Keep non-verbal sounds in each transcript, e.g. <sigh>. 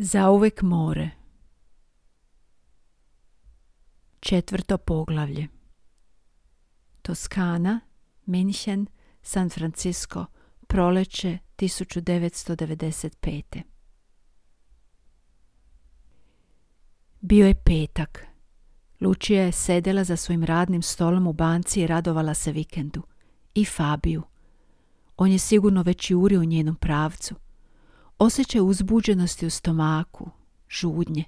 Zauvek more Četvrto poglavlje Toskana, Minhen, San Francisco, proleće 1995. Bio je petak. Lučija je sedela za svojim radnim stolom u banci i radovala se vikendu. I Fabiju. On je sigurno već jurio u njenom pravcu. Osjećaj uzbuđenosti u stomaku, žudnje.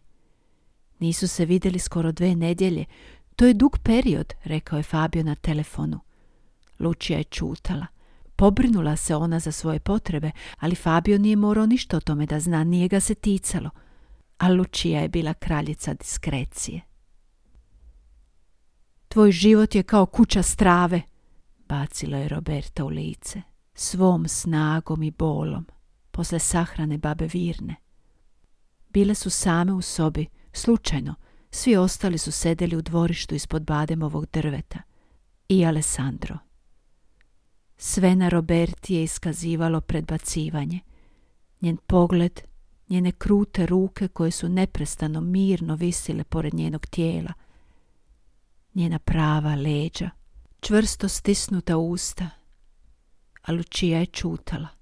Nisu se vidjeli skoro dve nedjelje. To je dug period, rekao je Fabio na telefonu. Lučija je čutala. Pobrinula se ona za svoje potrebe, ali Fabio nije morao ništa o tome da zna, nije ga se ticalo. A Lučija je bila kraljica diskrecije. Tvoj život je kao kuća strave, bacila je Roberta u lice, svom snagom i bolom, posle sahrane babe Virne. Bile su same u sobi, slučajno, svi ostali su sedeli u dvorištu ispod bademovog drveta. I Alessandro. Sve na Roberti je iskazivalo predbacivanje. Njen pogled, njene krute ruke koje su neprestano mirno visile pored njenog tijela, njena prava leđa, čvrsto stisnuta usta, a Lučija je čutala.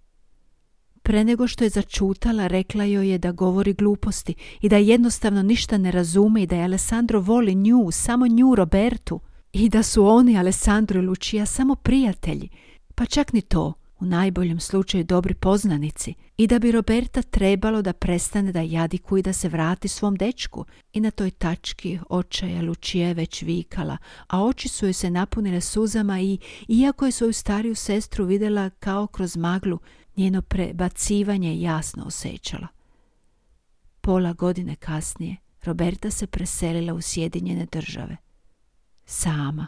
Pre nego što je začutala, rekla joj je da govori gluposti i da jednostavno ništa ne razume i da je Alessandro voli nju, samo nju Robertu. I da su oni, Alessandro i Lučija, samo prijatelji, pa čak ni to, u najboljem slučaju dobri poznanici. I da bi Roberta trebalo da prestane da jadiku i da se vrati svom dečku. I na toj tački očaja Lučije već vikala, a oči su joj se napunile suzama i, iako je svoju stariju sestru vidjela kao kroz maglu, njeno prebacivanje jasno osjećala. Pola godine kasnije Roberta se preselila u Sjedinjene države. Sama.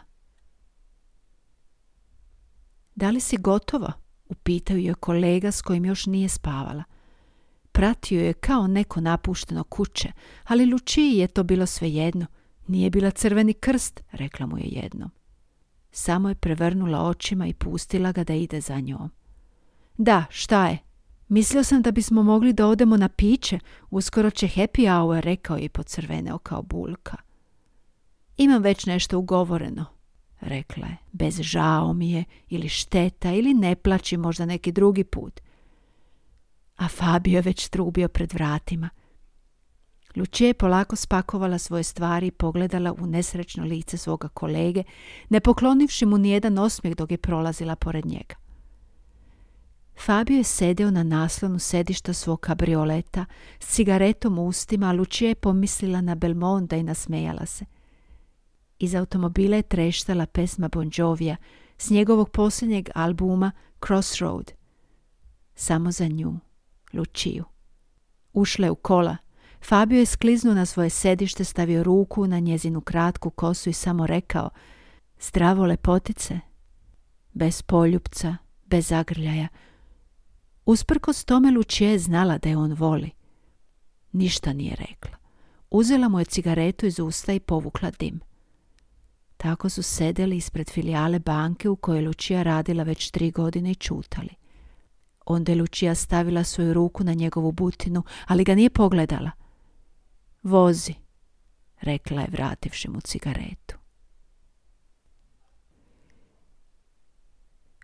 Da li si gotova? upitao je kolega s kojim još nije spavala. Pratio je kao neko napušteno kuće, ali Lučiji je to bilo svejedno. Nije bila crveni krst, rekla mu je jednom. Samo je prevrnula očima i pustila ga da ide za njom. Da, šta je? Mislio sam da bismo mogli da odemo na piće, uskoro će happy hour, rekao je pocrveneo kao bulka. Imam već nešto ugovoreno, rekla je. Bez žao mi je, ili šteta, ili ne plaći možda neki drugi put. A Fabio je već trubio pred vratima. Lučije je polako spakovala svoje stvari i pogledala u nesrećno lice svoga kolege, ne poklonivši mu nijedan osmijeh dok je prolazila pored njega. Fabio je sedeo na naslonu sedišta svog kabrioleta s cigaretom u ustima, a Lučija je pomislila na Belmonda i nasmejala se. Iz automobila je treštala pesma Bon Jovija s njegovog posljednjeg albuma Crossroad. Samo za nju, Lučiju. Ušla je u kola. Fabio je skliznuo na svoje sedište, stavio ruku na njezinu kratku kosu i samo rekao Zdravo lepotice. Bez poljupca, bez zagrljaja. Usprkos tome Lučije je znala da je on voli. Ništa nije rekla. Uzela mu je cigaretu iz usta i povukla dim. Tako su sedeli ispred filijale banke u kojoj Lučija radila već tri godine i čutali. Onda je Lučija stavila svoju ruku na njegovu butinu, ali ga nije pogledala. Vozi, rekla je vrativši mu cigaretu.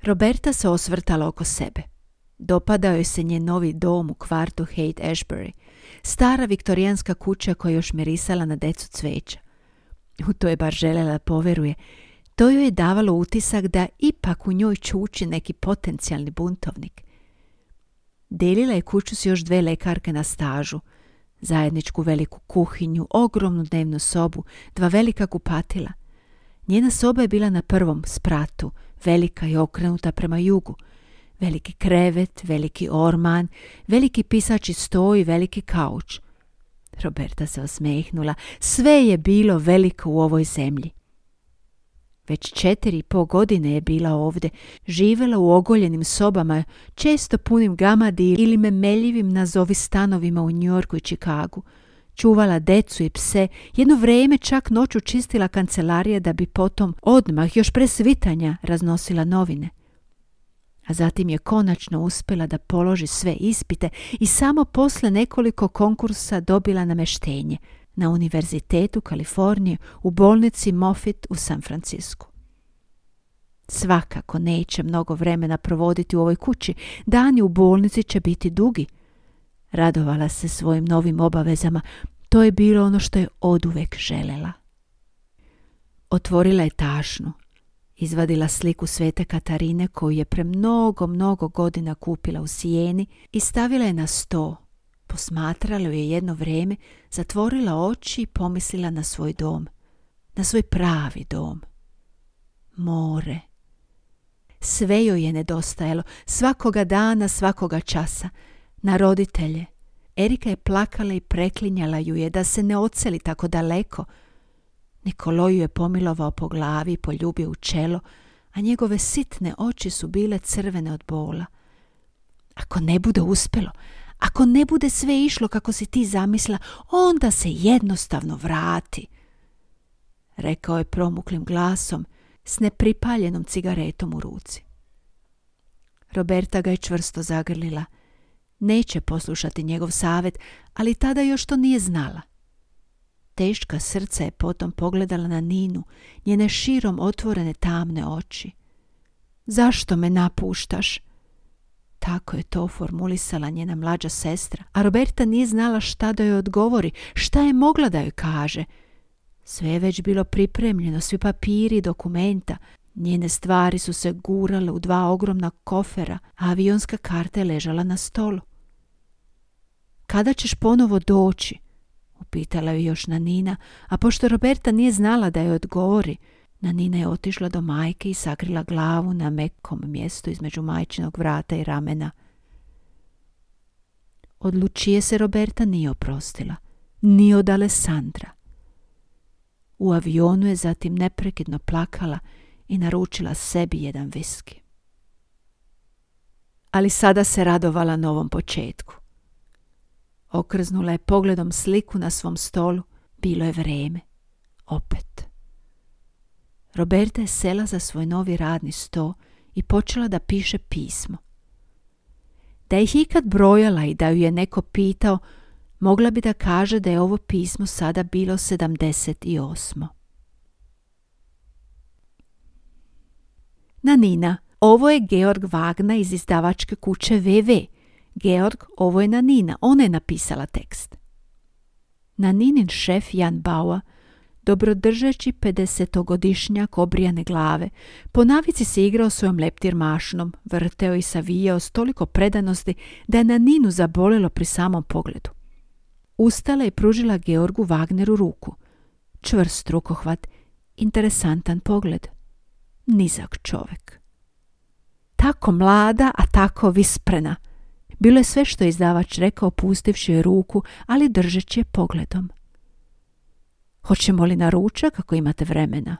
Roberta se osvrtala oko sebe. Dopadao joj se njen novi dom u kvartu Haight Ashbury, stara viktorijanska kuća koja još mirisala na decu cveća. U to je bar željela poveruje. To joj je davalo utisak da ipak u njoj čuči neki potencijalni buntovnik. Delila je kuću s još dve lekarke na stažu, zajedničku veliku kuhinju, ogromnu dnevnu sobu, dva velika kupatila. Njena soba je bila na prvom spratu, velika i okrenuta prema jugu. Veliki krevet, veliki orman, veliki pisači stoj veliki kauč. Roberta se osmehnula. Sve je bilo veliko u ovoj zemlji. Već četiri i po godine je bila ovdje, živjela u ogoljenim sobama, često punim gamadi ili memeljivim nazovi stanovima u Njorku i Čikagu. Čuvala decu i pse, jedno vrijeme čak noću čistila kancelarije da bi potom odmah, još pre svitanja, raznosila novine. A zatim je konačno uspjela da položi sve ispite i samo posle nekoliko konkursa dobila nameštenje na Univerzitetu Kalifornije u bolnici Moffitt u San Francisku. Svakako neće mnogo vremena provoditi u ovoj kući, dani u bolnici će biti dugi. Radovala se svojim novim obavezama, to je bilo ono što je oduvek želela. Otvorila je tašnu, izvadila sliku svete Katarine koju je pre mnogo, mnogo godina kupila u Sijeni i stavila je na sto. Posmatrala je jedno vrijeme, zatvorila oči i pomislila na svoj dom, na svoj pravi dom. More. Sve joj je nedostajalo, svakoga dana, svakoga časa. Na roditelje. Erika je plakala i preklinjala ju je da se ne oceli tako daleko, Nikoloju je pomilovao po glavi i poljubio u čelo, a njegove sitne oči su bile crvene od bola. Ako ne bude uspjelo, ako ne bude sve išlo kako si ti zamisla, onda se jednostavno vrati. Rekao je promuklim glasom s nepripaljenom cigaretom u ruci. Roberta ga je čvrsto zagrlila. Neće poslušati njegov savjet, ali tada još to nije znala. Teška srca je potom pogledala na Ninu, njene širom otvorene tamne oči. Zašto me napuštaš? Tako je to formulisala njena mlađa sestra, a Roberta nije znala šta da joj odgovori, šta je mogla da joj kaže. Sve je već bilo pripremljeno, svi papiri i dokumenta. Njene stvari su se gurale u dva ogromna kofera, a avionska karta je ležala na stolu. Kada ćeš ponovo doći? Upitala ju još Nanina, a pošto Roberta nije znala da je odgovori, Nanina je otišla do majke i sakrila glavu na mekom mjestu između majčinog vrata i ramena. Od Lučije se Roberta nije oprostila, ni od Alessandra. U avionu je zatim neprekidno plakala i naručila sebi jedan viski. Ali sada se radovala novom početku. Okrznula je pogledom sliku na svom stolu. Bilo je vreme. Opet. Roberta je sela za svoj novi radni sto i počela da piše pismo. Da ih ikad brojala i da ju je neko pitao, mogla bi da kaže da je ovo pismo sada bilo 78. Nanina, ovo je Georg Wagner iz izdavačke kuće VV. Georg, ovo je Nanina, ona je napisala tekst. Naninin šef Jan Baua, dobrodržeći 50-godišnjak obrijane glave, po navici se igrao svojom leptir mašnom, vrteo i savijao s toliko predanosti da je Naninu zabolelo pri samom pogledu. Ustala i pružila Georgu Wagneru ruku. Čvrst rukohvat, interesantan pogled. Nizak čovek. Tako mlada, a tako visprena – bilo je sve što je izdavač rekao pustivši joj ruku, ali držeći je pogledom. Hoćemo li na ručak ako imate vremena?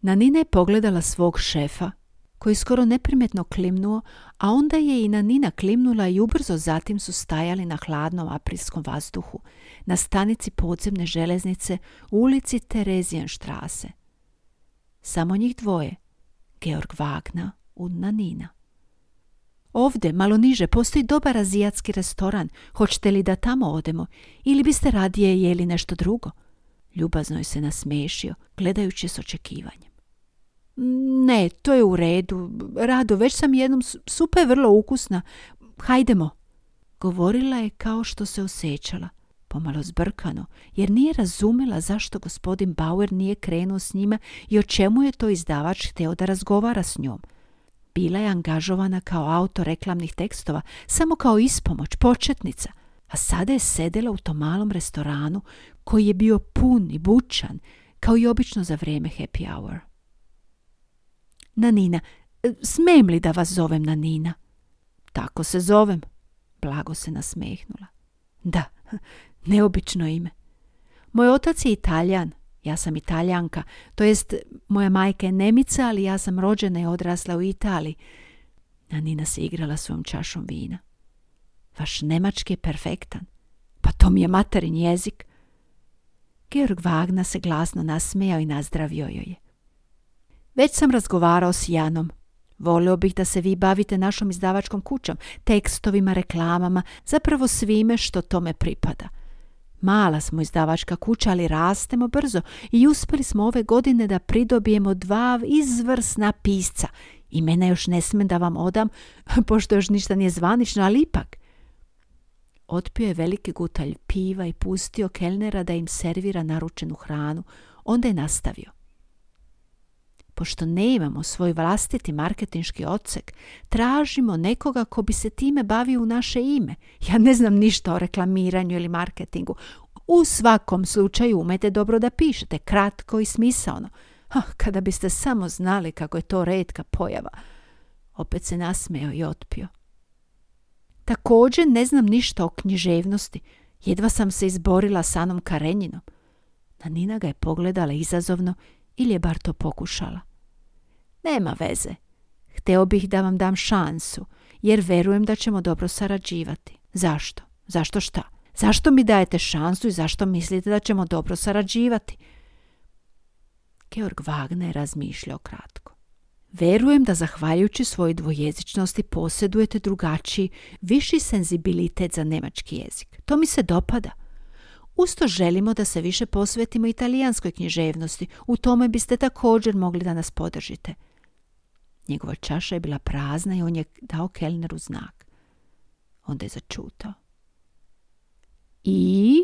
Nanina je pogledala svog šefa, koji skoro neprimjetno klimnuo, a onda je i Nanina klimnula i ubrzo zatim su stajali na hladnom aprilskom vazduhu, na stanici podzemne železnice u ulici Terezijanštrase. Samo njih dvoje, Georg Wagner u Nanina. Ovdje, malo niže, postoji dobar azijatski restoran. Hoćete li da tamo odemo? Ili biste radije jeli nešto drugo? Ljubazno je se nasmešio, gledajući s očekivanjem. Ne, to je u redu. Rado, već sam jednom, supa je vrlo ukusna. Hajdemo. Govorila je kao što se osjećala, pomalo zbrkano, jer nije razumela zašto gospodin Bauer nije krenuo s njima i o čemu je to izdavač hteo da razgovara s njom – bila je angažovana kao autor reklamnih tekstova, samo kao ispomoć, početnica, a sada je sedela u tom malom restoranu koji je bio pun i bučan, kao i obično za vrijeme happy hour. Nanina, smijem li da vas zovem Nanina? Tako se zovem, blago se nasmehnula. Da, <laughs> neobično ime. Moj otac je Italijan, ja sam Italijanka, to jest moja majka je Nemica, ali ja sam rođena i odrasla u Italiji. A Nina se igrala svojom čašom vina. Vaš nemački je perfektan. Pa to mi je materin jezik. Georg Wagner se glasno nasmejao i nazdravio joj je. Već sam razgovarao s Janom. Volio bih da se vi bavite našom izdavačkom kućom, tekstovima, reklamama, zapravo svime što tome pripada. Mala smo izdavačka kuća, ali rastemo brzo i uspjeli smo ove godine da pridobijemo dva izvrsna pisca. I mene još ne smem da vam odam, <laughs> pošto još ništa nije zvanično, ali ipak. Otpio je veliki gutalj piva i pustio kelnera da im servira naručenu hranu. Onda je nastavio. Pošto ne imamo svoj vlastiti marketinški odsek, tražimo nekoga ko bi se time bavio u naše ime. Ja ne znam ništa o reklamiranju ili marketingu. U svakom slučaju umete dobro da pišete, kratko i smisaono. Ah, kada biste samo znali kako je to redka pojava. Opet se nasmeo i otpio. Također ne znam ništa o književnosti. Jedva sam se izborila s Anom Karenjinom. Nina ga je pogledala izazovno ili je bar to pokušala. Nema veze. Hteo bih da vam dam šansu, jer verujem da ćemo dobro sarađivati. Zašto? Zašto šta? Zašto mi dajete šansu i zašto mislite da ćemo dobro sarađivati? Georg Wagner razmišljao kratko. Verujem da zahvaljujući svojoj dvojezičnosti posjedujete drugačiji, viši senzibilitet za nemački jezik. To mi se dopada. Usto želimo da se više posvetimo italijanskoj književnosti. U tome biste također mogli da nas podržite. Njegova čaša je bila prazna i on je dao kelneru znak. Onda je začutao. I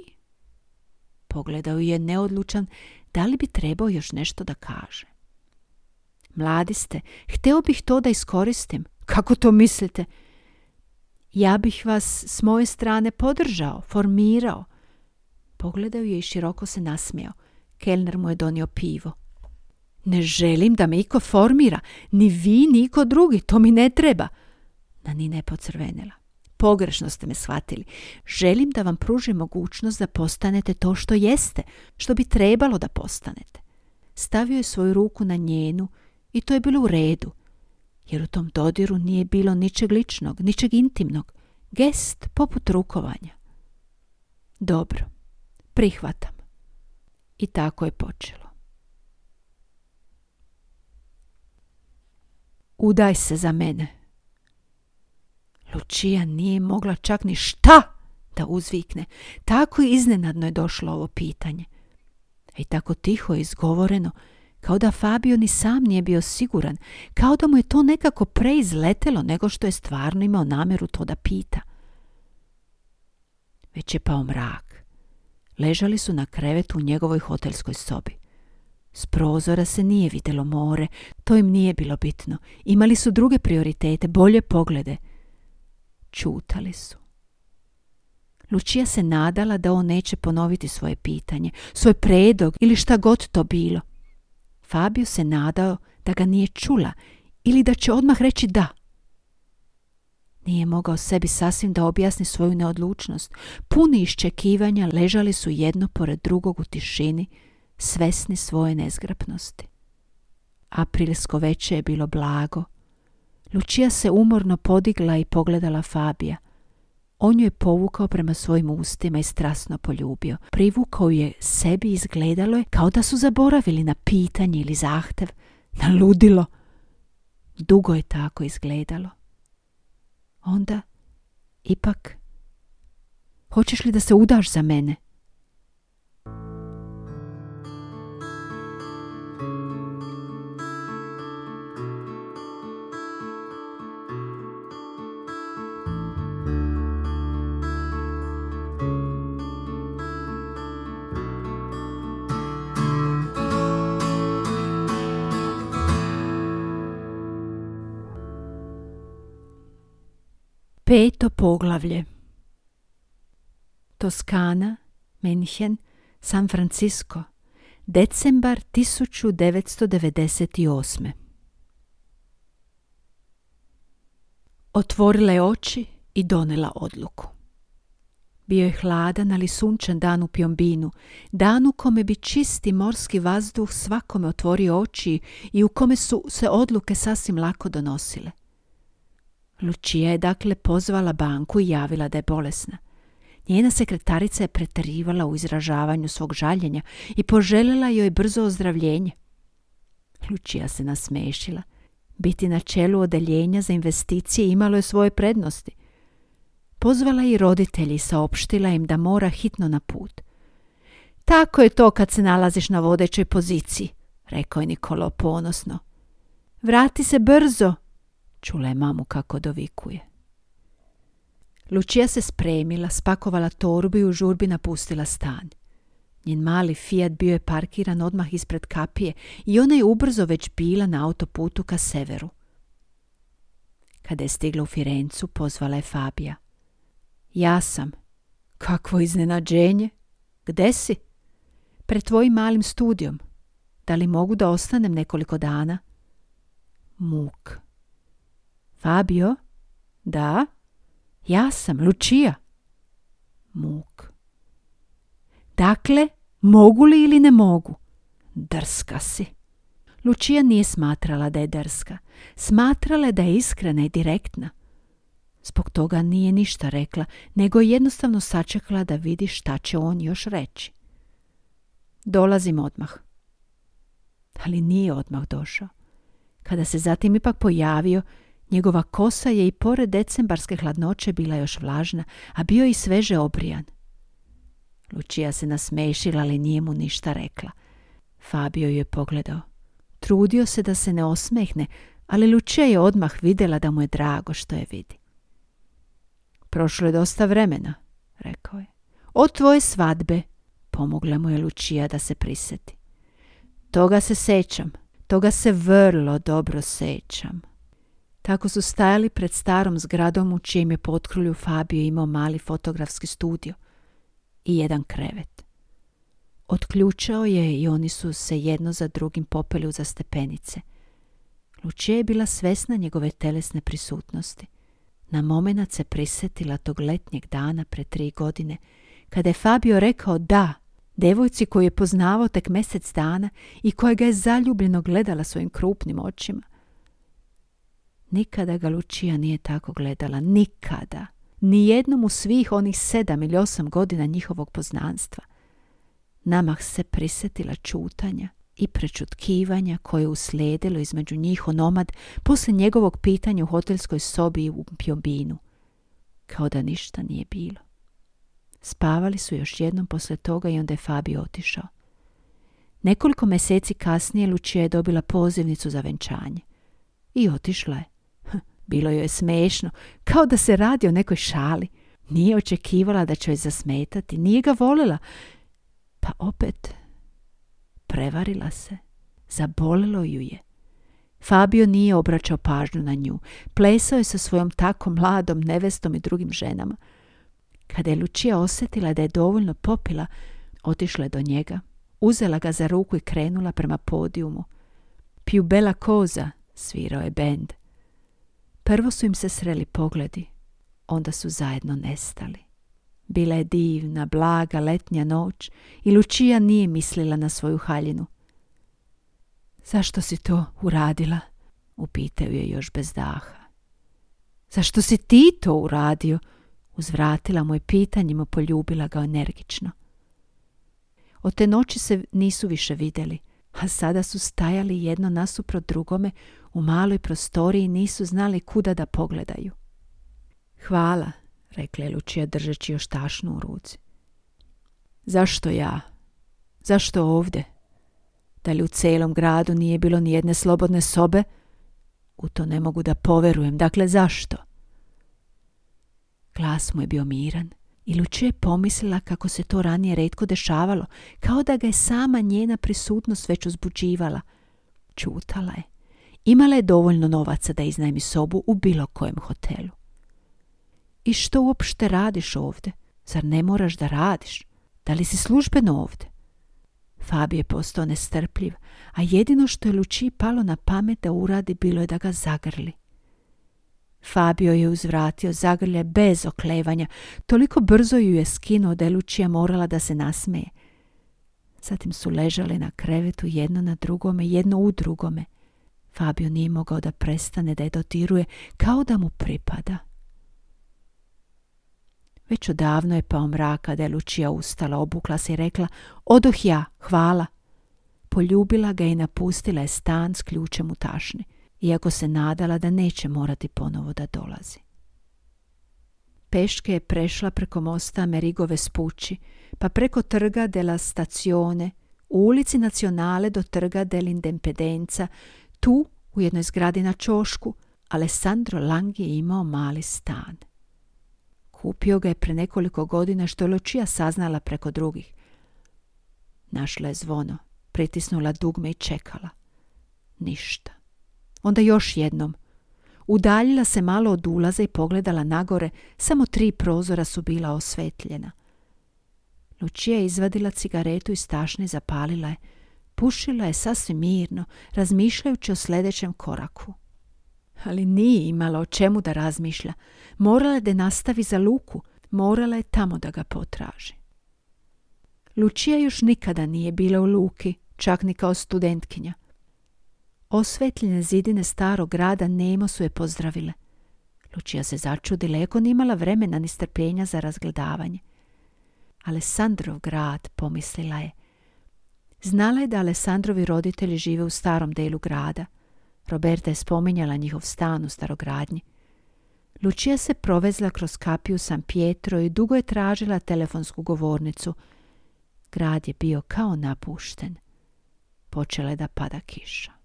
pogledao je neodlučan da li bi trebao još nešto da kaže. Mladi ste, hteo bih to da iskoristim. Kako to mislite? Ja bih vas s moje strane podržao, formirao. Pogledao je i široko se nasmijao. Kelner mu je donio pivo. Ne želim da me iko formira, ni vi, ni iko drugi, to mi ne treba. Na ni ne pocrvenila. Pogrešno ste me shvatili. Želim da vam pružim mogućnost da postanete to što jeste, što bi trebalo da postanete. Stavio je svoju ruku na njenu i to je bilo u redu, jer u tom dodiru nije bilo ničeg ličnog, ničeg intimnog, gest poput rukovanja. Dobro, prihvatam. I tako je počelo. Udaj se za mene. Lučija nije mogla čak ni šta da uzvikne. Tako iznenadno je došlo ovo pitanje. I tako tiho je izgovoreno, kao da Fabio ni sam nije bio siguran, kao da mu je to nekako preizletelo nego što je stvarno imao namjeru to da pita. Već je pao mrak. Ležali su na krevetu u njegovoj hotelskoj sobi. S prozora se nije vidjelo more, to im nije bilo bitno. Imali su druge prioritete, bolje poglede. Čutali su. Lučija se nadala da on neće ponoviti svoje pitanje, svoj predog ili šta god to bilo. Fabio se nadao da ga nije čula ili da će odmah reći da. Nije mogao sebi sasvim da objasni svoju neodlučnost. Puni iščekivanja ležali su jedno pored drugog u tišini, svesni svoje nezgrapnosti. Aprilsko veče je bilo blago. Lučija se umorno podigla i pogledala Fabija. On ju je povukao prema svojim ustima i strasno poljubio. Privukao je sebi izgledalo je kao da su zaboravili na pitanje ili zahtev, na ludilo. Dugo je tako izgledalo. Onda, ipak, hoćeš li da se udaš za mene? Peto poglavlje Toskana, Menchen, San Francisco, decembar 1998. Otvorila je oči i donela odluku. Bio je hladan, ali sunčan dan u Pjombinu, dan u kome bi čisti morski vazduh svakome otvorio oči i u kome su se odluke sasvim lako donosile. Lučija je dakle pozvala banku i javila da je bolesna. Njena sekretarica je pretarivala u izražavanju svog žaljenja i poželjela joj brzo ozdravljenje. Lučija se nasmešila. Biti na čelu odeljenja za investicije imalo je svoje prednosti. Pozvala i roditelji i saopštila im da mora hitno na put. Tako je to kad se nalaziš na vodećoj poziciji, rekao je Nikolo ponosno. Vrati se brzo, čula je mamu kako dovikuje. Lučija se spremila, spakovala torbu i u žurbi napustila stan. Njen mali Fiat bio je parkiran odmah ispred kapije i ona je ubrzo već bila na autoputu ka severu. Kada je stigla u Firencu, pozvala je Fabija. Ja sam. Kakvo iznenađenje. Gde si? Pred tvojim malim studijom. Da li mogu da ostanem nekoliko dana? Muk. Fabio? Da? Ja sam, Lučija. Muk. Dakle, mogu li ili ne mogu? Drska si. Lučija nije smatrala da je drska. Smatrala je da je iskrena i direktna. Zbog toga nije ništa rekla, nego je jednostavno sačekala da vidi šta će on još reći. Dolazim odmah. Ali nije odmah došao. Kada se zatim ipak pojavio, njegova kosa je i pored decembarske hladnoće bila još vlažna, a bio i sveže obrijan. Lučija se nasmešila, ali nije mu ništa rekla. Fabio ju je pogledao. Trudio se da se ne osmehne, ali Lučija je odmah vidjela da mu je drago što je vidi. Prošlo je dosta vremena, rekao je. Od tvoje svadbe, pomogla mu je Lučija da se priseti. Toga se sećam, toga se vrlo dobro sećam. Tako su stajali pred starom zgradom u čijem je potkrulju Fabio imao mali fotografski studio i jedan krevet. Otključao je i oni su se jedno za drugim popeli za stepenice. Lučija je bila svesna njegove telesne prisutnosti. Na momenat se prisjetila tog letnjeg dana pre tri godine, kada je Fabio rekao da, devojci koju je poznavao tek mjesec dana i koja ga je zaljubljeno gledala svojim krupnim očima. Nikada ga Lučija nije tako gledala, nikada. Nijednom u svih onih sedam ili osam godina njihovog poznanstva. Namah se prisjetila čutanja i prečutkivanja koje uslijedilo između njih onomad poslije njegovog pitanja u hotelskoj sobi u Pjobinu. Kao da ništa nije bilo. Spavali su još jednom poslije toga i onda je Fabi otišao. Nekoliko mjeseci kasnije Lučija je dobila pozivnicu za venčanje. I otišla je. Bilo joj je smešno, kao da se radi o nekoj šali. Nije očekivala da će joj zasmetati, nije ga volila. Pa opet prevarila se. Zabolilo ju je. Fabio nije obraćao pažnju na nju. Plesao je sa svojom tako mladom nevestom i drugim ženama. Kada je Lučija osjetila da je dovoljno popila, otišla je do njega. Uzela ga za ruku i krenula prema podijumu. Piu bela koza, svirao je bend. Prvo su im se sreli pogledi, onda su zajedno nestali. Bila je divna, blaga letnja noć i Lučija nije mislila na svoju haljinu. Zašto si to uradila? Upitao je još bez daha. Zašto si ti to uradio? Uzvratila mu je pitanjima, poljubila ga energično. Od te noći se nisu više vidjeli, a sada su stajali jedno nasuprot drugome u maloj prostoriji i nisu znali kuda da pogledaju. Hvala, rekla je Lučija držeći još tašnu u ruci. Zašto ja? Zašto ovdje? Da li u celom gradu nije bilo ni jedne slobodne sobe? U to ne mogu da poverujem. Dakle, zašto? Glas mu je bio miran i Lučija je pomislila kako se to ranije redko dešavalo, kao da ga je sama njena prisutnost već uzbuđivala. Čutala je. Imala je dovoljno novaca da iznajmi sobu u bilo kojem hotelu. I što uopšte radiš ovdje? Zar ne moraš da radiš? Da li si službeno ovdje? Fabi je postao nestrpljiv, a jedino što je Luči palo na pamet da uradi bilo je da ga zagrli. Fabio je uzvratio zagrlje bez oklevanja, toliko brzo ju je skinuo da je Lučija morala da se nasmeje. Zatim su ležali na krevetu jedno na drugome, jedno u drugome. Fabio nije mogao da prestane da je dotiruje kao da mu pripada. Već odavno je pao mraka da je Lučija ustala, obukla se i rekla Odoh ja, hvala. Poljubila ga i napustila je stan s ključem u tašni. Iako se nadala da neće morati ponovo da dolazi. Peške je prešla preko mosta Amerigove spući, pa preko trga della Stazione, u ulici Nacionale do trga dell'Independenza, tu, u jednoj zgradi na čošku, Alessandro Lang je imao mali stan. Kupio ga je pre nekoliko godina što je Lučija saznala preko drugih. Našla je zvono, pritisnula dugme i čekala. Ništa. Onda još jednom. Udaljila se malo od ulaza i pogledala nagore, samo tri prozora su bila osvetljena. Lučija je izvadila cigaretu iz tašne zapalila je. Pušila je sasvim mirno, razmišljajući o sljedećem koraku. Ali nije imala o čemu da razmišlja. Morala je da nastavi za Luku, morala je tamo da ga potraži. Lučija još nikada nije bila u Luki, čak ni kao studentkinja. Osvetljene zidine starog grada nemo su je pozdravile. Lučija se začudila, iako nije imala vremena ni strpljenja za razgledavanje. Alessandrov grad, pomislila je. Znala je da Alessandrovi roditelji žive u starom delu grada. Roberta je spominjala njihov stan u starogradnji. Lučija se provezla kroz kapiju San Pietro i dugo je tražila telefonsku govornicu. Grad je bio kao napušten. Počela je da pada kiša.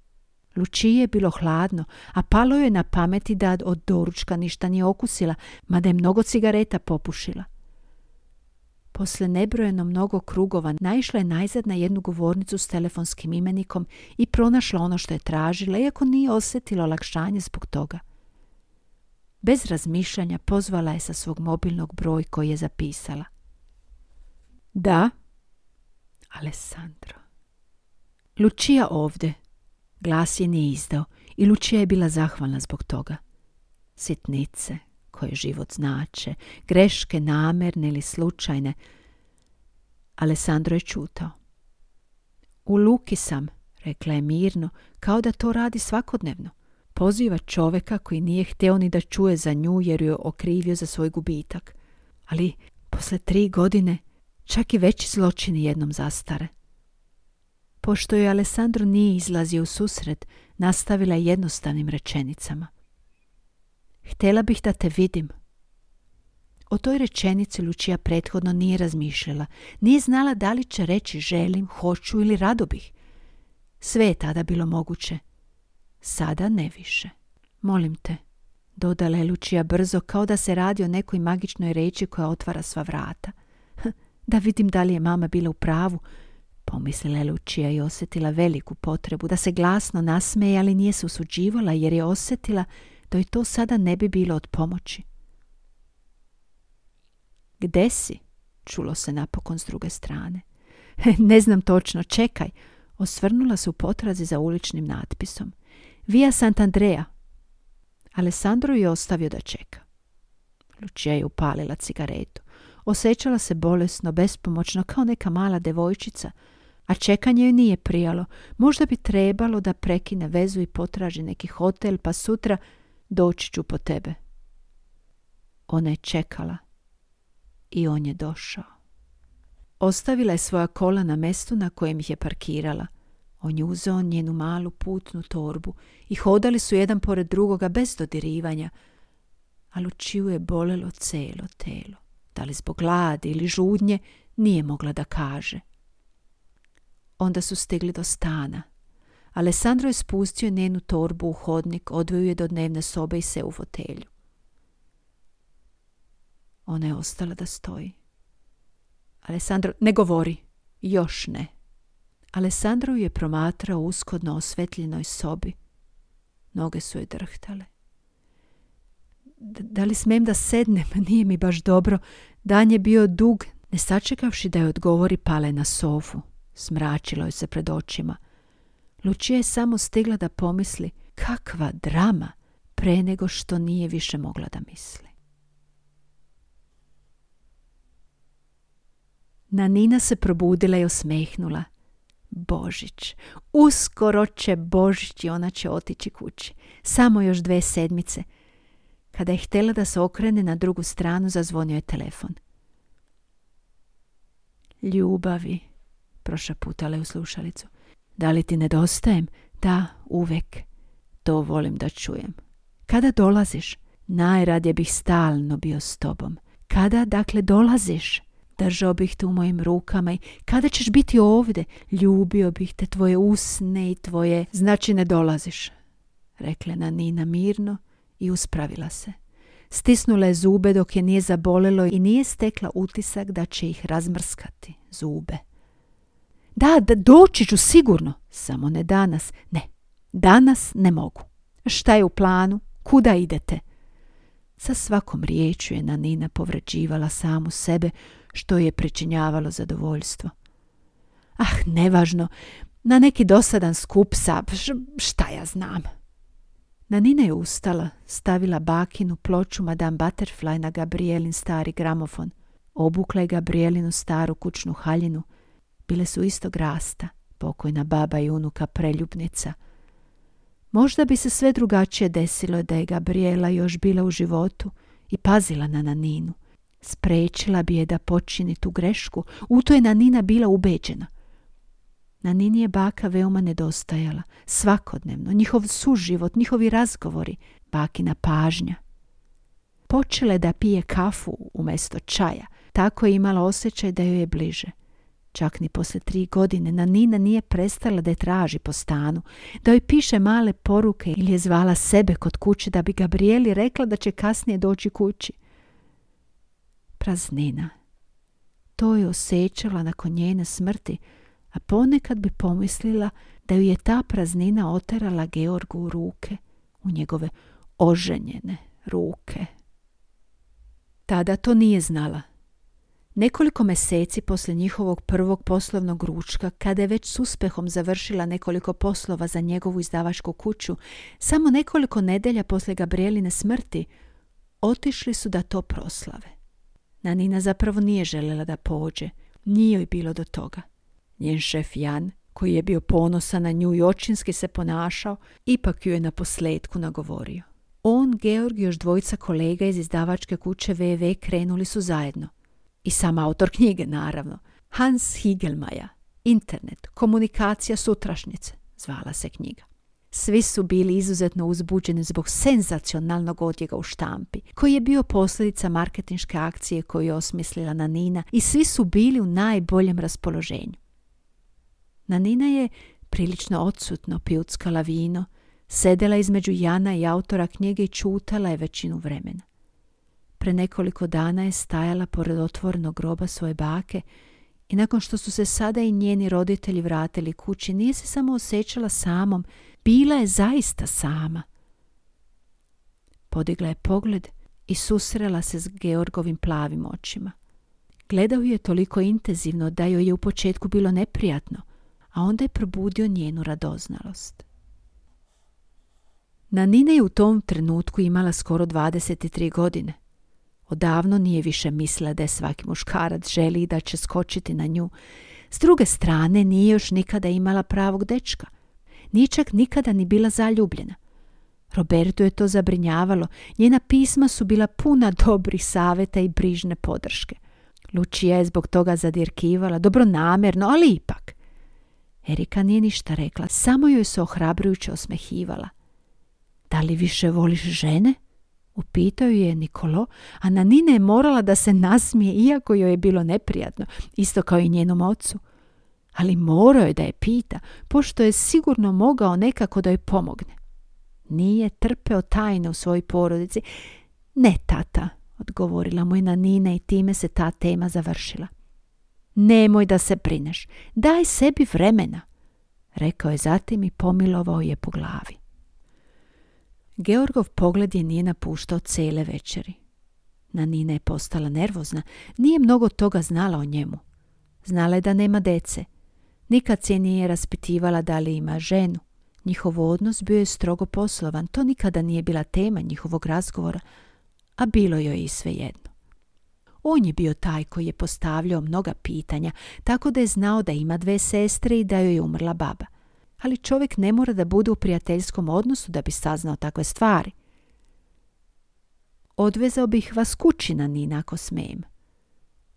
Lučiji je bilo hladno, a palo je na pameti da od doručka ništa nije okusila, mada je mnogo cigareta popušila. Posle nebrojeno mnogo krugova naišla je najzad na jednu govornicu s telefonskim imenikom i pronašla ono što je tražila, iako nije osjetila olakšanje zbog toga. Bez razmišljanja pozvala je sa svog mobilnog broj koji je zapisala. Da, Alessandro. Lučija ovdje, Glas je nije izdao i Lučija je bila zahvalna zbog toga. Sitnice koje život znače, greške namerne ili slučajne. Alessandro je čutao. U Luki sam, rekla je mirno, kao da to radi svakodnevno. Poziva čoveka koji nije htio ni da čuje za nju jer ju je okrivio za svoj gubitak. Ali posle tri godine čak i veći zločini jednom zastare. Pošto joj Alessandro nije izlazio u susret, nastavila je jednostavnim rečenicama. Htjela bih da te vidim. O toj rečenici Lučija prethodno nije razmišljala, nije znala da li će reći želim, hoću ili rado bih. Sve je tada bilo moguće. Sada ne više. Molim te, dodala je Lučija brzo, kao da se radi o nekoj magičnoj reči koja otvara sva vrata. Da vidim da li je mama bila u pravu, Pomislila je Lučija i osjetila veliku potrebu da se glasno nasmeje, ali nije se usuđivala jer je osjetila da joj to sada ne bi bilo od pomoći. Gde si? Čulo se napokon s druge strane. <laughs> ne znam točno, čekaj. Osvrnula se u potrazi za uličnim natpisom. Via Sant'Andrea. Alessandro je ostavio da čeka. Lučija je upalila cigaretu. Osjećala se bolesno, bespomoćno, kao neka mala devojčica – a čekanje joj nije prijalo. Možda bi trebalo da prekine vezu i potraži neki hotel, pa sutra doći ću po tebe. Ona je čekala i on je došao. Ostavila je svoja kola na mestu na kojem ih je parkirala. On je uzeo njenu malu putnu torbu i hodali su jedan pored drugoga bez dodirivanja, a Lučiju je bolelo celo telo. Da li zbog gladi ili žudnje, nije mogla da kaže. Onda su stigli do stana. Alessandro je spustio njenu torbu u hodnik, odveo je do dnevne sobe i se u fotelju. Ona je ostala da stoji. Alessandro, ne govori. Još ne. Alessandro je promatrao uskodno osvetljenoj sobi. Noge su je drhtale. Da li smem da sednem? <laughs> Nije mi baš dobro. Dan je bio dug. Ne sačekavši da je odgovori, pale na sofu. Smračilo je se pred očima. Lučija je samo stigla da pomisli kakva drama pre nego što nije više mogla da misli. Nanina se probudila i osmehnula. Božić, uskoro će Božić i ona će otići kući. Samo još dve sedmice. Kada je htjela da se okrene na drugu stranu, zazvonio je telefon. Ljubavi, prošaputala je u slušalicu. Da li ti nedostajem? Da, uvek. to volim da čujem. Kada dolaziš? Najradije bih stalno bio s tobom. Kada, dakle, dolaziš? Držao bih te u mojim rukama i kada ćeš biti ovdje? Ljubio bih te tvoje usne i tvoje... Znači ne dolaziš, rekla Nina mirno i uspravila se. Stisnula je zube dok je nije zabolelo i nije stekla utisak da će ih razmrskati, zube. Da, da, doći ću sigurno, samo ne danas. Ne, danas ne mogu. Šta je u planu? Kuda idete? Sa svakom riječju je Nanina povređivala samu sebe, što je pričinjavalo zadovoljstvo. Ah, nevažno, na neki dosadan skup sa, šta ja znam. Nanina je ustala, stavila bakinu ploču Madame Butterfly na Gabrielin stari gramofon. Obukla je Gabrielinu staru kućnu haljinu. Bile su istog rasta, pokojna baba i unuka preljubnica. Možda bi se sve drugačije desilo da je Gabriela još bila u životu i pazila na Naninu. Sprečila bi je da počini tu grešku, u to je Nanina bila ubeđena. Na Nini je baka veoma nedostajala, svakodnevno, njihov suživot, njihovi razgovori, bakina pažnja. Počele da pije kafu umjesto čaja, tako je imala osjećaj da joj je bliže. Čak ni poslije tri godine na Nina nije prestala da je traži po stanu, da joj piše male poruke ili je zvala sebe kod kuće da bi Gabrieli rekla da će kasnije doći kući. Praznina. To je osjećala nakon njene smrti, a ponekad bi pomislila da ju je ta praznina oterala Georgu u ruke, u njegove oženjene ruke. Tada to nije znala. Nekoliko mjeseci poslije njihovog prvog poslovnog ručka, kada je već s uspehom završila nekoliko poslova za njegovu izdavačku kuću, samo nekoliko nedelja poslije Gabrieline smrti, otišli su da to proslave. Nanina zapravo nije željela da pođe, nije joj bilo do toga. Njen šef Jan, koji je bio ponosan na nju i očinski se ponašao, ipak ju je na posljedku nagovorio. On, Georg i još dvojica kolega iz izdavačke kuće VV krenuli su zajedno. I sam autor knjige, naravno. Hans Higelmaja. Internet, komunikacija sutrašnjice, zvala se knjiga. Svi su bili izuzetno uzbuđeni zbog senzacionalnog odjega u štampi, koji je bio posljedica marketinške akcije koju je osmislila Nanina i svi su bili u najboljem raspoloženju. Nanina je prilično odsutno pijuckala vino, sedela između Jana i autora knjige i čutala je većinu vremena. Pre nekoliko dana je stajala pored otvornog groba svoje bake i nakon što su se sada i njeni roditelji vratili kući, nije se samo osjećala samom, bila je zaista sama. Podigla je pogled i susrela se s Georgovim plavim očima. Gledao je toliko intenzivno da joj je u početku bilo neprijatno, a onda je probudio njenu radoznalost. Nanina je u tom trenutku imala skoro 23 godine. Odavno nije više mislila da je svaki muškarac želi da će skočiti na nju. S druge strane nije još nikada imala pravog dečka. Nije čak nikada ni bila zaljubljena. Robertu je to zabrinjavalo. Njena pisma su bila puna dobrih saveta i brižne podrške. Lučija je zbog toga zadirkivala, dobronamjerno, ali ipak. Erika nije ništa rekla, samo joj se ohrabrujuće osmehivala. Da li više voliš žene? Upitao je Nikolo, a Nanina je morala da se nasmije, iako joj je bilo neprijatno, isto kao i njenom ocu. Ali morao je da je pita, pošto je sigurno mogao nekako da joj pomogne. Nije trpeo tajne u svojoj porodici. Ne, tata, odgovorila mu je Nanina i time se ta tema završila. Nemoj da se brineš, daj sebi vremena, rekao je zatim i pomilovao je po glavi. Georgov pogled je nije napuštao cele večeri. Na Nina je postala nervozna, nije mnogo toga znala o njemu. Znala je da nema dece. Nikad se nije raspitivala da li ima ženu. Njihov odnos bio je strogo poslovan, to nikada nije bila tema njihovog razgovora, a bilo joj i svejedno. On je bio taj koji je postavljao mnoga pitanja, tako da je znao da ima dve sestre i da joj je umrla baba. Ali čovjek ne mora da bude u prijateljskom odnosu da bi saznao takve stvari. Odvezao bih vas kući na Nina ako smijem.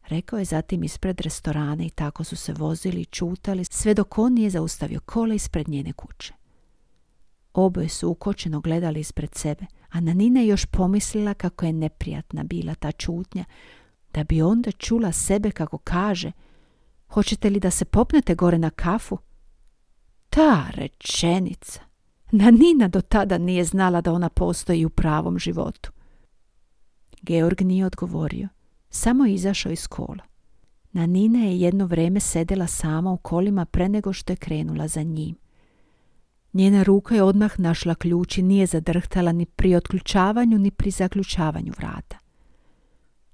Rekao je zatim ispred restorana i tako su se vozili i čutali sve dok on nije zaustavio kola ispred njene kuće. Oboje su ukočeno gledali ispred sebe, a Nanina je još pomislila kako je neprijatna bila ta čutnja, da bi onda čula sebe kako kaže Hoćete li da se popnete gore na kafu? Ta rečenica. Nanina do tada nije znala da ona postoji u pravom životu. Georg nije odgovorio, samo izašao iz kola. Nanina je jedno vrijeme sedela sama u kolima pre nego što je krenula za njim. Njena ruka je odmah našla ključ i nije zadrhtala ni pri otključavanju ni pri zaključavanju vrata.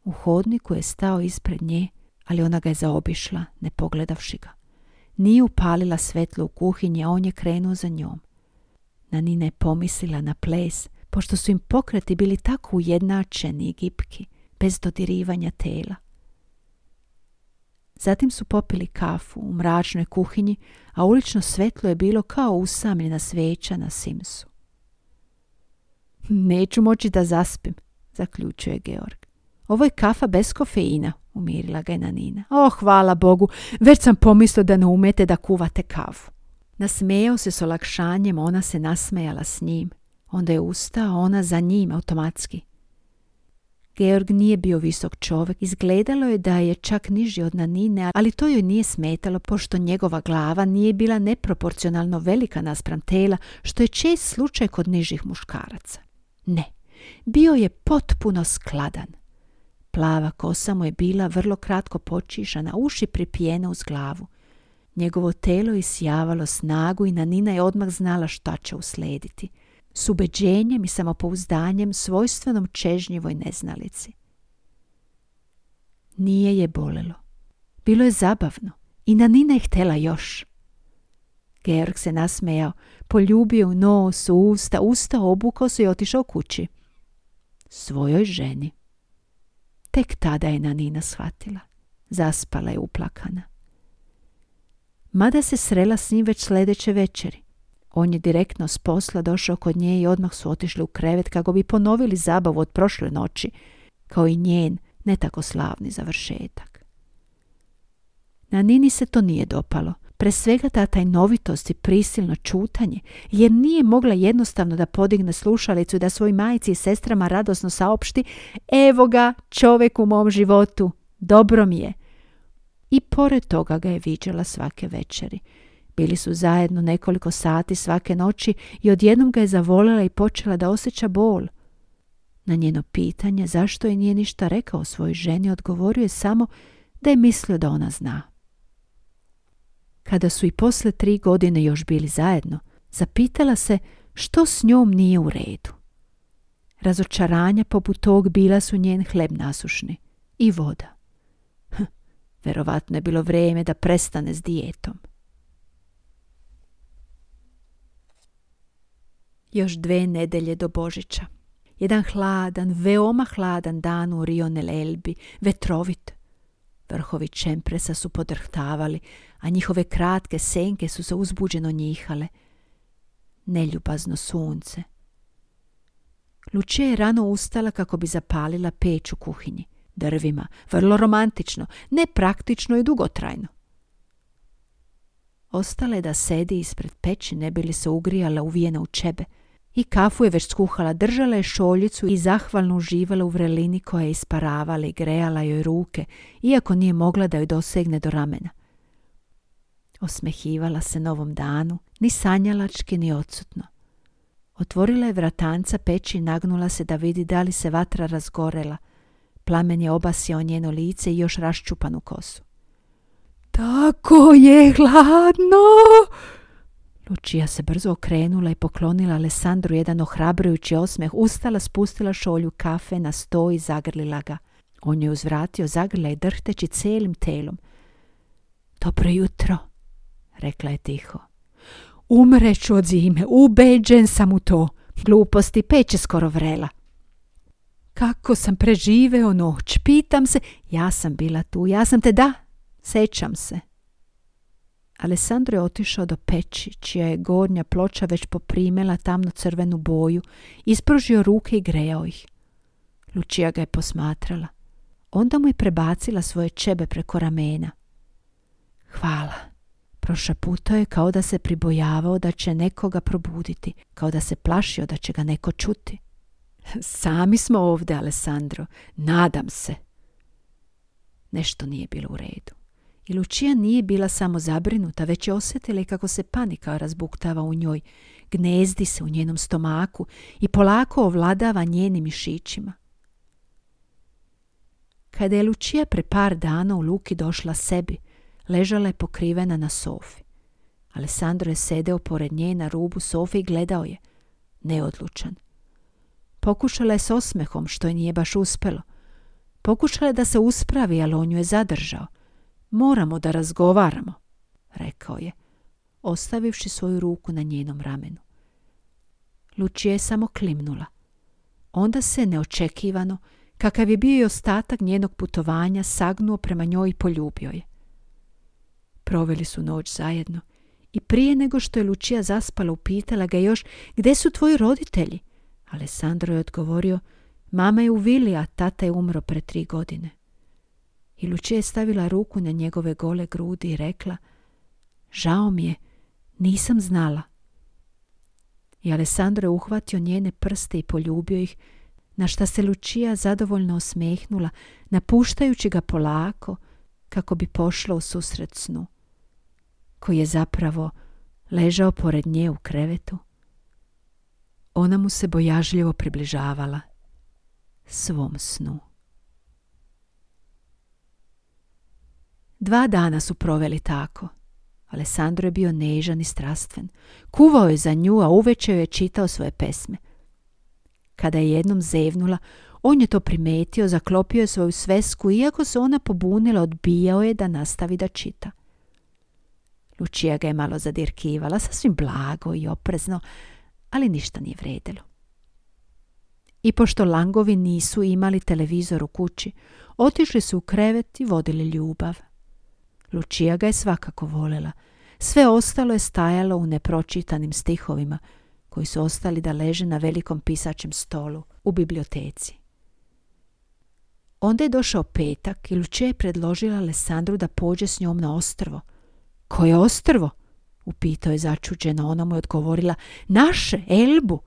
U hodniku je stao ispred nje, ali ona ga je zaobišla, ne pogledavši ga. Nije upalila svetlo u kuhinji, a on je krenuo za njom. Nanina je pomislila na ples, pošto su im pokreti bili tako ujednačeni i gipki, bez dodirivanja tela. Zatim su popili kafu u mračnoj kuhinji, a ulično svetlo je bilo kao usamljena sveća na Simsu. <laughs> Neću moći da zaspim, zaključuje Georg. Ovo je kafa bez kofeina, umirila ga je Nanina. O, hvala Bogu, već sam pomislio da ne umete da kuvate kafu. Nasmejao se s olakšanjem, ona se nasmejala s njim. Onda je ustao, ona za njim automatski. Georg nije bio visok čovjek, izgledalo je da je čak niži od Nanine, ali to joj nije smetalo pošto njegova glava nije bila neproporcionalno velika naspram tela, što je čest slučaj kod nižih muškaraca. Ne, bio je potpuno skladan. Plava kosa mu je bila vrlo kratko počišana, uši pripijene uz glavu. Njegovo telo isjavalo snagu i Nanina je odmah znala šta će uslediti – s ubeđenjem i samopouzdanjem svojstvenom čežnjivoj neznalici. Nije je bolelo. Bilo je zabavno i na Nina je htjela još. Georg se nasmejao, poljubio u nos, usta, usta obukao se i otišao kući. Svojoj ženi. Tek tada je Nanina shvatila. Zaspala je uplakana. Mada se srela s njim već sljedeće večeri. On je direktno s posla došao kod nje i odmah su otišli u krevet kako bi ponovili zabavu od prošle noći, kao i njen ne tako slavni završetak. Na Nini se to nije dopalo, pre svega ta tajnovitost i prisilno čutanje, jer nije mogla jednostavno da podigne slušalicu i da svoj majici i sestrama radosno saopšti evo ga, čovjek u mom životu, dobro mi je. I pored toga ga je viđala svake večeri. Bili su zajedno nekoliko sati svake noći i odjednom ga je zavoljela i počela da osjeća bol. Na njeno pitanje zašto je nije ništa rekao svojoj ženi odgovorio je samo da je mislio da ona zna. Kada su i posle tri godine još bili zajedno, zapitala se što s njom nije u redu. Razočaranja poput tog bila su njen hleb nasušni i voda. Hm, verovatno je bilo vrijeme da prestane s dijetom. još dve nedelje do Božića. Jedan hladan, veoma hladan dan u Rionel Elbi, vetrovit. Vrhovi čempresa su podrhtavali, a njihove kratke senke su se uzbuđeno njihale. Neljubazno sunce. Lučija je rano ustala kako bi zapalila peć u kuhinji. Drvima, vrlo romantično, nepraktično i dugotrajno. Ostala je da sedi ispred peći, ne bi li se ugrijala uvijena u čebe – i kafu je već skuhala, držala je šoljicu i zahvalno uživala u vrelini koja je isparavala i grejala joj ruke, iako nije mogla da joj dosegne do ramena. Osmehivala se novom danu, ni sanjalački, ni odsutno. Otvorila je vratanca peći i nagnula se da vidi da li se vatra razgorela. Plamen je obasio njeno lice i još raščupanu kosu. Tako je hladno! Lučija se brzo okrenula i poklonila Alessandru jedan ohrabrujući osmeh, ustala, spustila šolju kafe na sto i zagrlila ga. On je uzvratio, zagrla i drhteći celim telom. Dobro jutro, rekla je tiho. Umreću od zime, ubeđen sam u to. Gluposti, peće skoro vrela. Kako sam preživeo noć, pitam se. Ja sam bila tu, ja sam te da, sećam se. Alessandro je otišao do peći, čija je gornja ploča već poprimela tamno crvenu boju, ispružio ruke i grejao ih. Lučija ga je posmatrala. Onda mu je prebacila svoje čebe preko ramena. Hvala, Prošaputao je kao da se pribojavao da će nekoga probuditi, kao da se plašio da će ga neko čuti. Sami smo ovdje, Alessandro. Nadam se. Nešto nije bilo u redu. I Lučija nije bila samo zabrinuta, već je osjetila kako se panika razbuktava u njoj, gnezdi se u njenom stomaku i polako ovladava njenim mišićima. Kada je Lučija pre par dana u Luki došla sebi, ležala je pokrivena na sofi. Alessandro je sedeo pored nje na rubu sofe i gledao je, neodlučan. Pokušala je s osmehom, što je nije baš uspelo. Pokušala je da se uspravi, ali on ju je zadržao. Moramo da razgovaramo, rekao je, ostavivši svoju ruku na njenom ramenu. Lučija je samo klimnula. Onda se neočekivano, kakav je bio i ostatak njenog putovanja, sagnuo prema njoj i poljubio je. Proveli su noć zajedno i prije nego što je Lučija zaspala upitala ga još gdje su tvoji roditelji? Alessandro je odgovorio mama je u vili, a tata je umro pre tri godine. I Lučija je stavila ruku na njegove gole grudi i rekla žao mi je, nisam znala. I Alessandro je uhvatio njene prste i poljubio ih, na šta se Lučija zadovoljno osmehnula, napuštajući ga polako, kako bi pošla u susret snu koji je zapravo ležao pored nje u krevetu. Ona mu se bojažljivo približavala svom snu. Dva dana su proveli tako. Alessandro je bio nežan i strastven. Kuvao je za nju, a uveče je čitao svoje pesme. Kada je jednom zevnula, on je to primetio, zaklopio je svoju svesku, iako se ona pobunila, odbijao je da nastavi da čita. Lučija ga je malo zadirkivala, sasvim blago i oprezno, ali ništa nije vredilo. I pošto Langovi nisu imali televizor u kući, otišli su u krevet i vodili ljubav. Lučija ga je svakako volela. Sve ostalo je stajalo u nepročitanim stihovima, koji su ostali da leže na velikom pisačem stolu u biblioteci. Onda je došao petak i Lučija je predložila Alessandru da pođe s njom na ostrvo – koje ostrvo? Upitao je začuđeno, ona mu je odgovorila, naše, Elbu.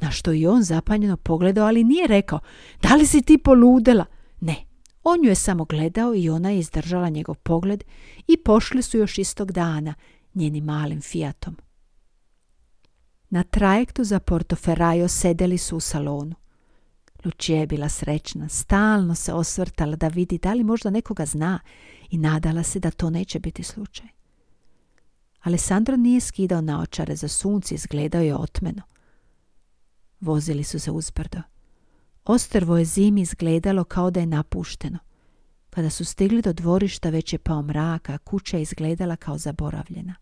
Na što i on zapanjeno pogledao, ali nije rekao, da li si ti poludela? Ne, on ju je samo gledao i ona je izdržala njegov pogled i pošli su još istog dana njenim malim fijatom. Na trajektu za Portoferrajo sedeli su u salonu. Lučija je bila srećna, stalno se osvrtala da vidi da li možda nekoga zna i nadala se da to neće biti slučaj. Alessandro nije skidao naočare za sunce, izgledao je otmeno. Vozili su se uzbrdo. Ostrvo je zimi izgledalo kao da je napušteno. Kada su stigli do dvorišta već je pao mrak, a kuća je izgledala kao zaboravljena.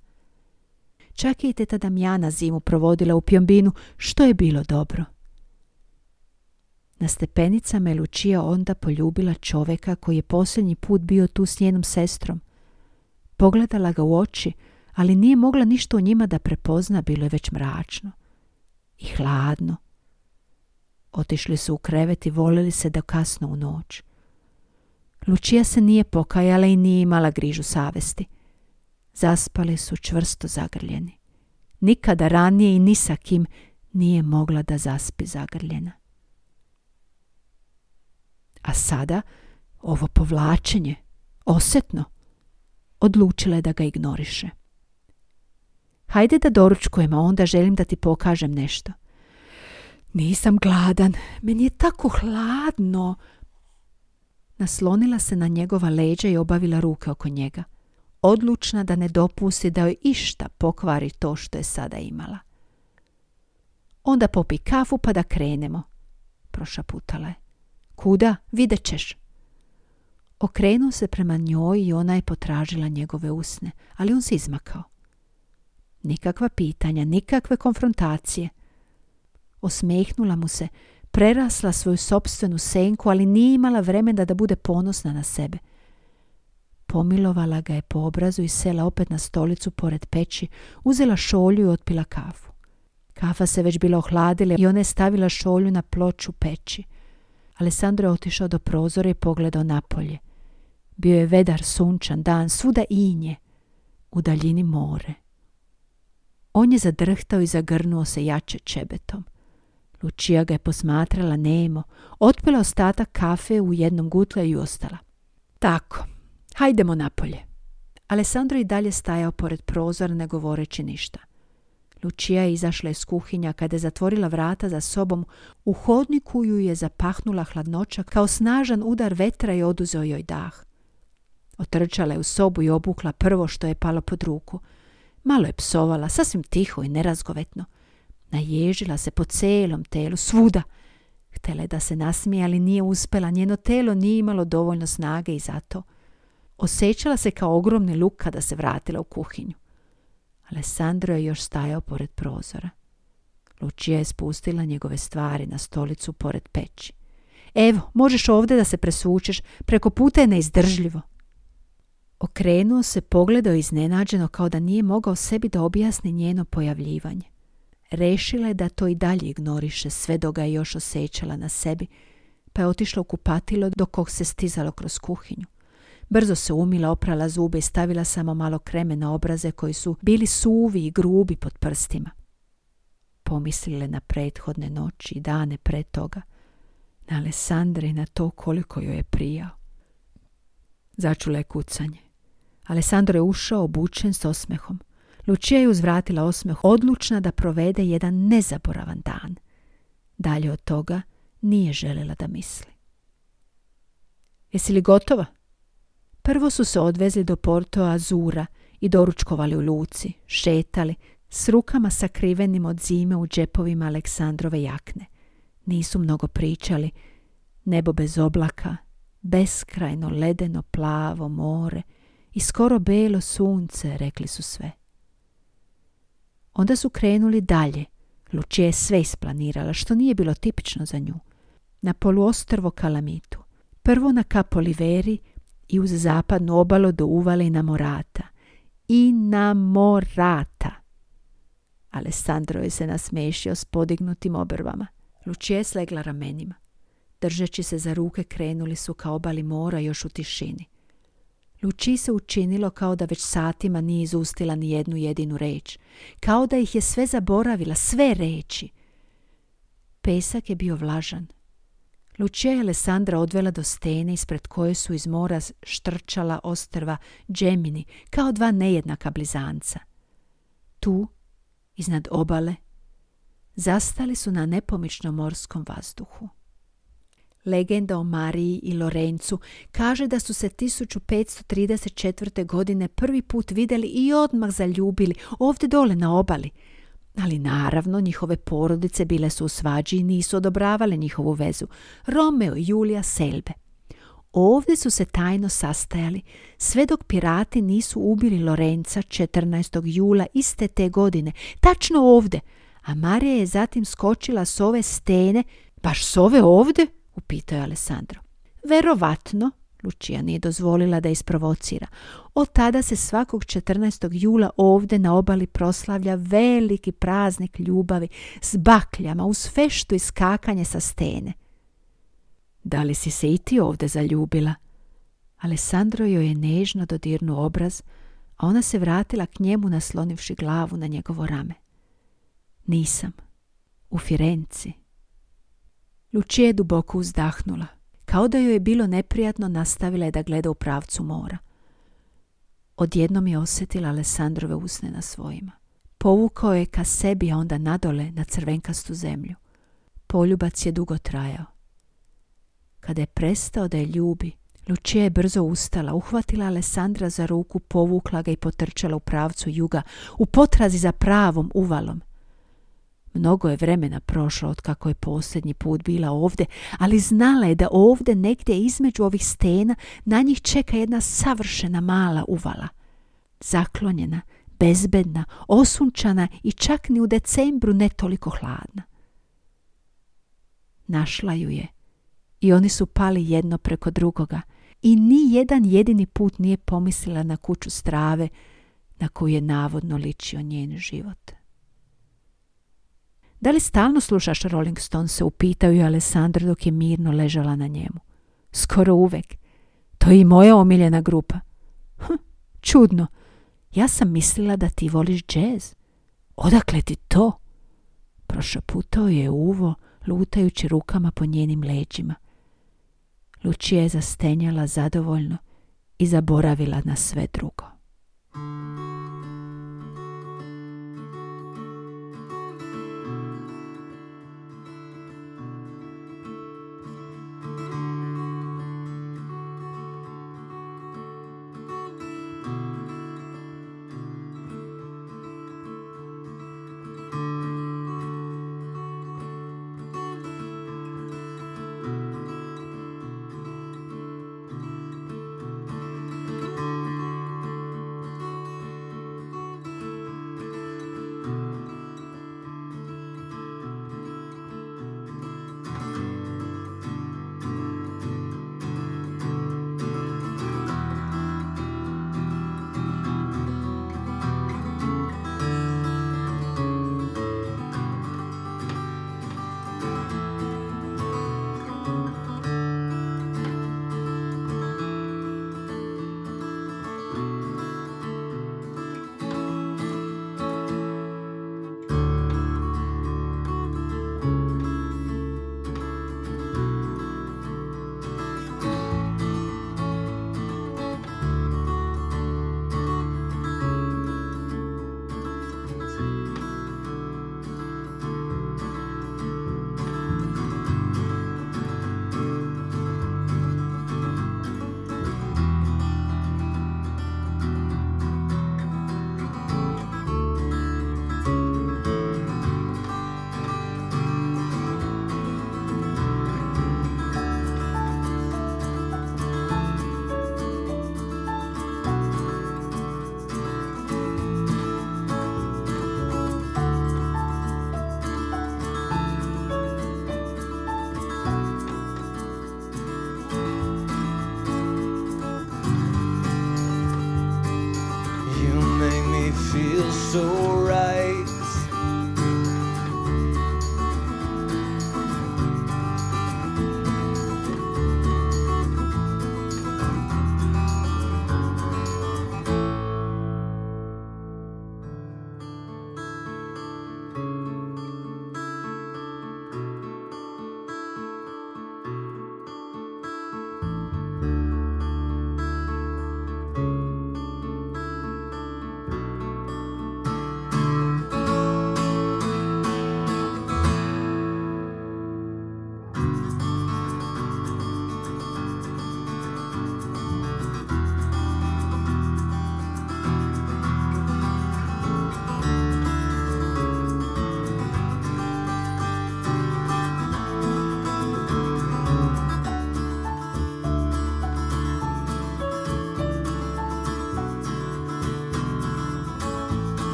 Čak i teta Damjana zimu provodila u Pjombinu, što je bilo dobro. Na stepenicama je Lučija onda poljubila čoveka koji je posljednji put bio tu s njenom sestrom. Pogledala ga u oči, ali nije mogla ništa u njima da prepozna, bilo je već mračno i hladno. Otišli su u krevet i volili se do kasno u noć. Lučija se nije pokajala i nije imala grižu savesti. Zaspali su čvrsto zagrljeni. Nikada ranije i ni sa kim nije mogla da zaspi zagrljena. A sada ovo povlačenje, osetno, odlučila je da ga ignoriše. Hajde da doručkujemo, onda želim da ti pokažem nešto. Nisam gladan, meni je tako hladno. Naslonila se na njegova leđa i obavila ruke oko njega. Odlučna da ne dopusti da joj išta pokvari to što je sada imala. Onda popi kafu pa da krenemo, prošaputala je. Kuda? Vidjet ćeš. Okrenuo se prema njoj i ona je potražila njegove usne, ali on se izmakao. Nikakva pitanja, nikakve konfrontacije. Osmehnula mu se, prerasla svoju sobstvenu senku, ali nije imala vremena da bude ponosna na sebe. Pomilovala ga je po obrazu i sela opet na stolicu pored peći, uzela šolju i otpila kafu. Kafa se već bila ohladila i ona je stavila šolju na ploču peći. Alessandro je otišao do prozora i pogledao napolje. Bio je vedar, sunčan dan, svuda inje. u daljini more. On je zadrhtao i zagrnuo se jače čebetom. Lučija ga je posmatrala nemo, otpila ostatak kafe u jednom gutle i ostala. Tako, hajdemo napolje. Alessandro i dalje stajao pored prozora ne govoreći ništa. Lučija je izašla iz kuhinja kada je zatvorila vrata za sobom. U hodniku ju je zapahnula hladnoća kao snažan udar vetra i oduzeo joj dah. Otrčala je u sobu i obukla prvo što je palo pod ruku. Malo je psovala, sasvim tiho i nerazgovetno. Naježila se po celom telu, svuda. Htjela je da se nasmije, ali nije uspjela. Njeno telo nije imalo dovoljno snage i zato. Osjećala se kao ogromni luk kada se vratila u kuhinju. Alessandro je još stajao pored prozora. Lučija je spustila njegove stvari na stolicu pored peći. Evo, možeš ovdje da se presučeš, preko puta je neizdržljivo. Okrenuo se, pogledao iznenađeno kao da nije mogao sebi da objasni njeno pojavljivanje. Rešila je da to i dalje ignoriše sve dok ga je još osjećala na sebi, pa je otišla u kupatilo dok se stizalo kroz kuhinju. Brzo se umila, oprala zube i stavila samo malo kreme na obraze koji su bili suvi i grubi pod prstima. Pomislile na prethodne noći i dane pre toga, na Alessandre i na to koliko joj je prijao. Začula je kucanje. Alessandro je ušao obučen s osmehom. Lučija je uzvratila osmeh, odlučna da provede jedan nezaboravan dan. Dalje od toga nije željela da misli. Jesi li gotova? Prvo su se odvezli do Porto Azura i doručkovali u luci, šetali, s rukama sakrivenim od zime u džepovima Aleksandrove jakne. Nisu mnogo pričali, nebo bez oblaka, beskrajno ledeno plavo more i skoro belo sunce, rekli su sve. Onda su krenuli dalje. Lučija je sve isplanirala, što nije bilo tipično za nju. Na poluostrvo Kalamitu. Prvo na Kapoliveri i uz zapadnu obalu do uvale na Morata. I na Morata. Alessandro je se nasmešio s podignutim obrvama. Lučija je slegla ramenima. Držeći se za ruke krenuli su ka obali mora još u tišini. Luči se učinilo kao da već satima nije izustila ni jednu jedinu reč, kao da ih je sve zaboravila, sve reći. Pesak je bio vlažan. Lučija je Alessandra odvela do stene ispred koje su iz mora štrčala ostrva džemini kao dva nejednaka blizanca. Tu, iznad obale, zastali su na nepomičnom morskom vazduhu. Legenda o Mariji i Lorencu kaže da su se 1534. godine prvi put vidjeli i odmah zaljubili ovdje dole na obali. Ali naravno njihove porodice bile su u svađi i nisu odobravale njihovu vezu. Romeo i Julija Selbe. Ovdje su se tajno sastajali, sve dok pirati nisu ubili Lorenca 14. jula iste te godine, tačno ovdje, a Marija je zatim skočila s ove stene, baš s ove ovdje, upitao je Alessandro. Verovatno, Lučija nije dozvolila da isprovocira. Od tada se svakog 14. jula ovdje na obali proslavlja veliki praznik ljubavi s bakljama uz feštu i skakanje sa stene. Da li si se i ti ovdje zaljubila? Alessandro joj je nežno dodirnuo obraz, a ona se vratila k njemu naslonivši glavu na njegovo rame. Nisam. U Firenci. Lučije je duboko uzdahnula. Kao da joj je bilo neprijatno, nastavila je da gleda u pravcu mora. Odjednom je osjetila Alessandrove usne na svojima. Povukao je ka sebi, a onda nadole na crvenkastu zemlju. Poljubac je dugo trajao. Kada je prestao da je ljubi, Lučija je brzo ustala, uhvatila Alessandra za ruku, povukla ga i potrčala u pravcu juga, u potrazi za pravom uvalom. Mnogo je vremena prošlo od kako je posljednji put bila ovdje, ali znala je da ovdje negdje između ovih stena na njih čeka jedna savršena mala uvala. Zaklonjena, bezbedna, osunčana i čak ni u decembru ne toliko hladna. Našla ju je i oni su pali jedno preko drugoga i ni jedan jedini put nije pomislila na kuću strave na koju je navodno ličio njen život. Da li stalno slušaš Rolling Stone se upitao je Alessandra dok je mirno ležala na njemu. Skoro uvek. To je i moja omiljena grupa. Hm, čudno. Ja sam mislila da ti voliš džez. Odakle ti to? Prošaputao je uvo, lutajući rukama po njenim leđima. Lučija je zastenjala zadovoljno i zaboravila na sve drugo.